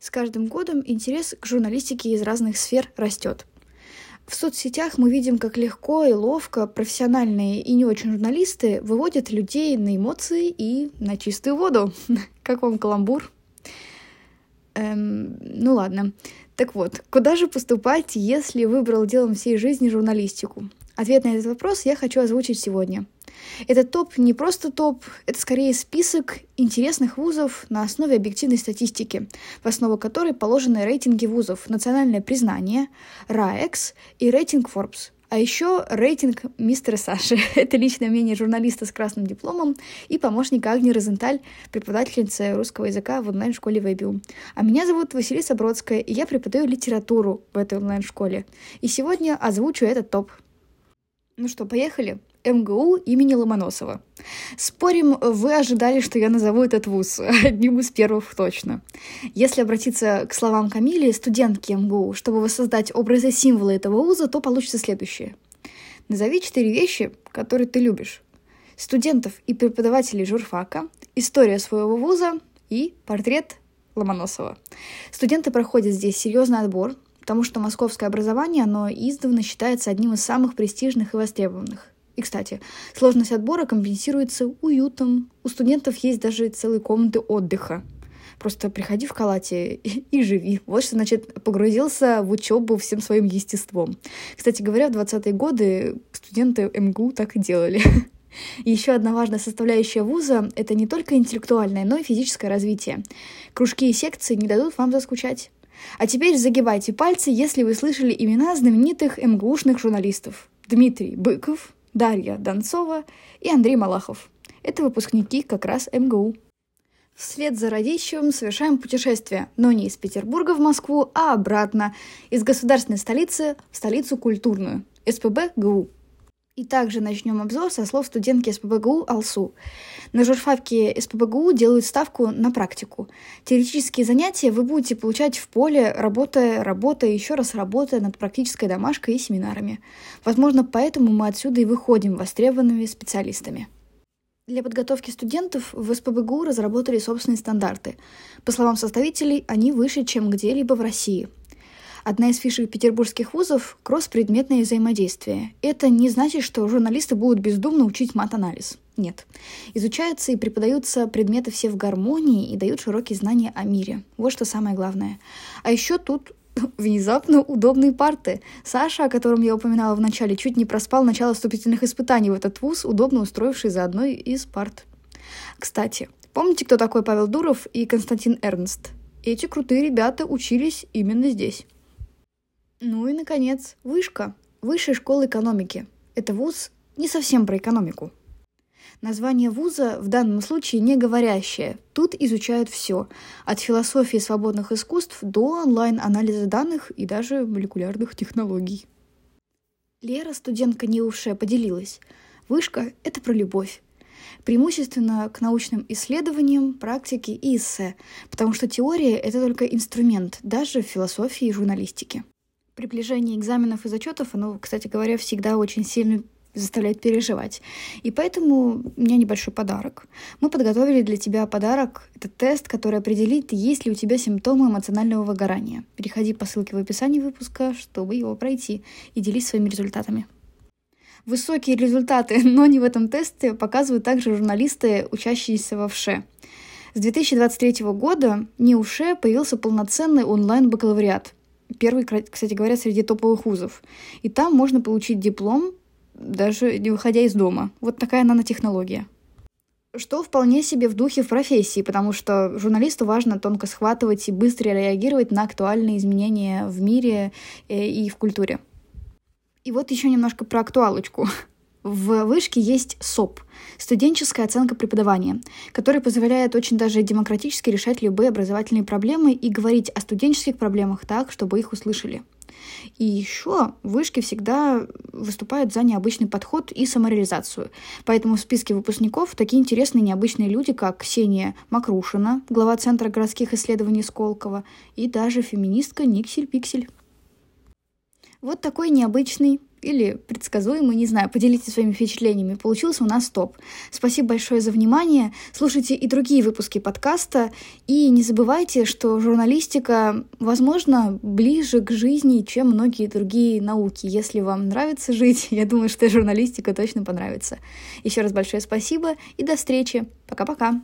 С каждым годом интерес к журналистике из разных сфер растет. В соцсетях мы видим, как легко и ловко профессиональные и не очень журналисты выводят людей на эмоции и на чистую воду. Как вам каламбур? Эм, ну ладно. Так вот, куда же поступать, если выбрал делом всей жизни журналистику? Ответ на этот вопрос я хочу озвучить сегодня. Этот топ не просто топ, это скорее список интересных вузов на основе объективной статистики, в основу которой положены рейтинги вузов, национальное признание, РАЭКС и рейтинг Forbes. А еще рейтинг мистера Саши. Это личное мнение журналиста с красным дипломом и помощника Агни Розенталь, преподавательницы русского языка в онлайн-школе Вебиум. А меня зовут Василиса Бродская, и я преподаю литературу в этой онлайн-школе. И сегодня озвучу этот топ. Ну что, поехали? МГУ имени Ломоносова. Спорим, вы ожидали, что я назову этот вуз одним из первых точно. Если обратиться к словам Камили, студентки МГУ, чтобы воссоздать образы символы этого вуза, то получится следующее. Назови четыре вещи, которые ты любишь. Студентов и преподавателей журфака, история своего вуза и портрет Ломоносова. Студенты проходят здесь серьезный отбор, потому что московское образование, оно издавна считается одним из самых престижных и востребованных. И, кстати, сложность отбора компенсируется уютом. У студентов есть даже целые комнаты отдыха. Просто приходи в калате и, живи. Вот что значит погрузился в учебу всем своим естеством. Кстати говоря, в 20-е годы студенты МГУ так и делали. Еще одна важная составляющая вуза — это не только интеллектуальное, но и физическое развитие. Кружки и секции не дадут вам заскучать. А теперь загибайте пальцы, если вы слышали имена знаменитых МГУшных журналистов. Дмитрий Быков, Дарья Донцова и Андрей Малахов. Это выпускники как раз МГУ. Вслед за Радищевым совершаем путешествие, но не из Петербурга в Москву, а обратно, из государственной столицы в столицу культурную, СПБ ГУ. И также начнем обзор со слов студентки СПБГУ Алсу. На журфаке СПБГУ делают ставку на практику. Теоретические занятия вы будете получать в поле, работая, работая, еще раз работая над практической домашкой и семинарами. Возможно, поэтому мы отсюда и выходим востребованными специалистами. Для подготовки студентов в СПБГУ разработали собственные стандарты. По словам составителей, они выше, чем где-либо в России – Одна из фишек петербургских вузов — кросс-предметное взаимодействие. Это не значит, что журналисты будут бездумно учить мат-анализ. Нет. Изучаются и преподаются предметы все в гармонии и дают широкие знания о мире. Вот что самое главное. А еще тут внезапно удобные парты. Саша, о котором я упоминала в начале, чуть не проспал начало вступительных испытаний в этот вуз, удобно устроивший за одной из парт. Кстати, помните, кто такой Павел Дуров и Константин Эрнст? Эти крутые ребята учились именно здесь. Ну и, наконец, вышка. Высшая школа экономики. Это вуз не совсем про экономику. Название вуза в данном случае не говорящее. Тут изучают все. От философии свободных искусств до онлайн-анализа данных и даже молекулярных технологий. Лера, студентка НИУШЕ, поделилась. Вышка — это про любовь. Преимущественно к научным исследованиям, практике и эссе, потому что теория — это только инструмент, даже в философии и журналистике приближение экзаменов и зачетов, оно, кстати говоря, всегда очень сильно заставляет переживать. И поэтому у меня небольшой подарок. Мы подготовили для тебя подарок. Это тест, который определит, есть ли у тебя симптомы эмоционального выгорания. Переходи по ссылке в описании выпуска, чтобы его пройти, и делись своими результатами. Высокие результаты, но не в этом тесте, показывают также журналисты, учащиеся во ВШЭ. С 2023 года не у ШЕ появился полноценный онлайн-бакалавриат – первый, кстати говоря, среди топовых вузов. И там можно получить диплом, даже не выходя из дома. Вот такая нанотехнология. Что вполне себе в духе в профессии, потому что журналисту важно тонко схватывать и быстро реагировать на актуальные изменения в мире э, и в культуре. И вот еще немножко про актуалочку. В вышке есть СОП – студенческая оценка преподавания, которая позволяет очень даже демократически решать любые образовательные проблемы и говорить о студенческих проблемах так, чтобы их услышали. И еще вышки всегда выступают за необычный подход и самореализацию. Поэтому в списке выпускников такие интересные необычные люди, как Ксения Макрушина, глава Центра городских исследований Сколково, и даже феминистка Никсель Пиксель. Вот такой необычный или предсказуемый, не знаю, поделитесь своими впечатлениями. Получился у нас топ. Спасибо большое за внимание. Слушайте и другие выпуски подкаста. И не забывайте, что журналистика, возможно, ближе к жизни, чем многие другие науки. Если вам нравится жить, я думаю, что журналистика точно понравится. Еще раз большое спасибо и до встречи. Пока-пока.